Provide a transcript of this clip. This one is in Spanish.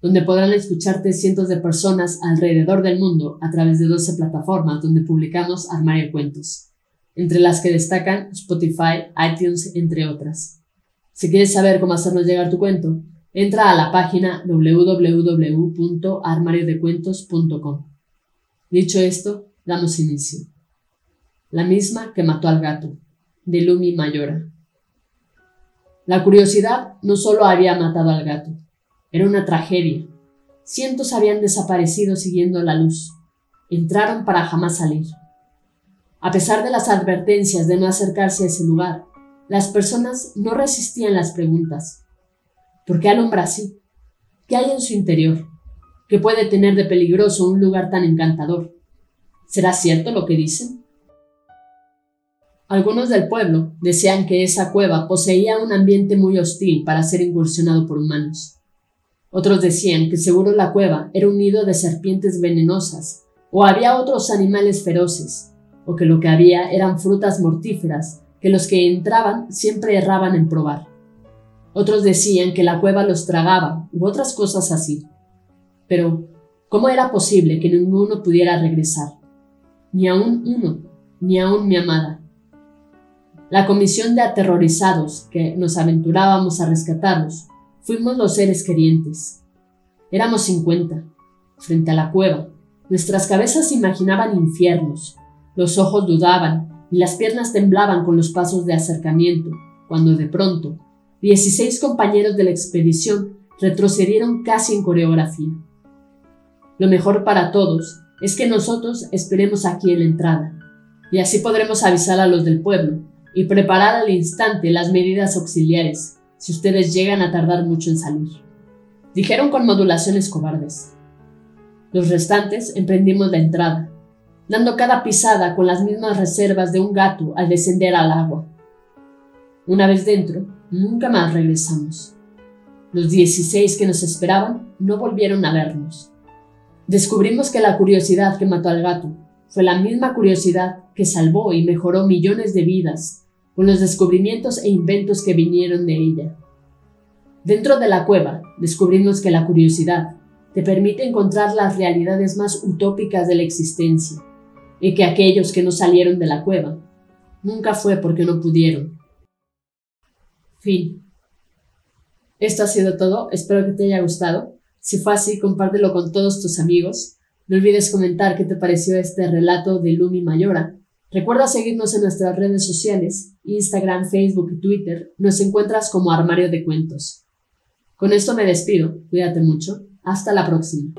donde podrán escucharte cientos de personas alrededor del mundo a través de 12 plataformas donde publicamos Armario Cuentos, entre las que destacan Spotify, iTunes, entre otras. Si quieres saber cómo hacernos llegar tu cuento, entra a la página www.armariodecuentos.com. Dicho esto, damos inicio. La misma que mató al gato, de Lumi Mayora. La curiosidad no solo había matado al gato, era una tragedia. Cientos habían desaparecido siguiendo la luz. Entraron para jamás salir. A pesar de las advertencias de no acercarse a ese lugar, las personas no resistían las preguntas. ¿Por qué alumbra así? ¿Qué hay en su interior? ¿Qué puede tener de peligroso un lugar tan encantador? ¿Será cierto lo que dicen? Algunos del pueblo decían que esa cueva poseía un ambiente muy hostil para ser incursionado por humanos. Otros decían que seguro la cueva era un nido de serpientes venenosas, o había otros animales feroces, o que lo que había eran frutas mortíferas que los que entraban siempre erraban en probar. Otros decían que la cueva los tragaba, u otras cosas así. Pero, ¿cómo era posible que ninguno pudiera regresar? Ni aún uno, ni aún mi amada. La comisión de aterrorizados que nos aventurábamos a rescatarlos Fuimos los seres querientes. Éramos cincuenta, frente a la cueva. Nuestras cabezas imaginaban infiernos, los ojos dudaban y las piernas temblaban con los pasos de acercamiento, cuando de pronto, dieciséis compañeros de la expedición retrocedieron casi en coreografía. Lo mejor para todos es que nosotros esperemos aquí en la entrada, y así podremos avisar a los del pueblo y preparar al instante las medidas auxiliares si ustedes llegan a tardar mucho en salir. Dijeron con modulaciones cobardes. Los restantes emprendimos la entrada, dando cada pisada con las mismas reservas de un gato al descender al agua. Una vez dentro, nunca más regresamos. Los 16 que nos esperaban no volvieron a vernos. Descubrimos que la curiosidad que mató al gato fue la misma curiosidad que salvó y mejoró millones de vidas con los descubrimientos e inventos que vinieron de ella. Dentro de la cueva descubrimos que la curiosidad te permite encontrar las realidades más utópicas de la existencia y que aquellos que no salieron de la cueva nunca fue porque no pudieron. Fin. Esto ha sido todo, espero que te haya gustado. Si fue así, compártelo con todos tus amigos. No olvides comentar qué te pareció este relato de Lumi Mayora Recuerda seguirnos en nuestras redes sociales, Instagram, Facebook y Twitter. Nos encuentras como Armario de Cuentos. Con esto me despido. Cuídate mucho. Hasta la próxima.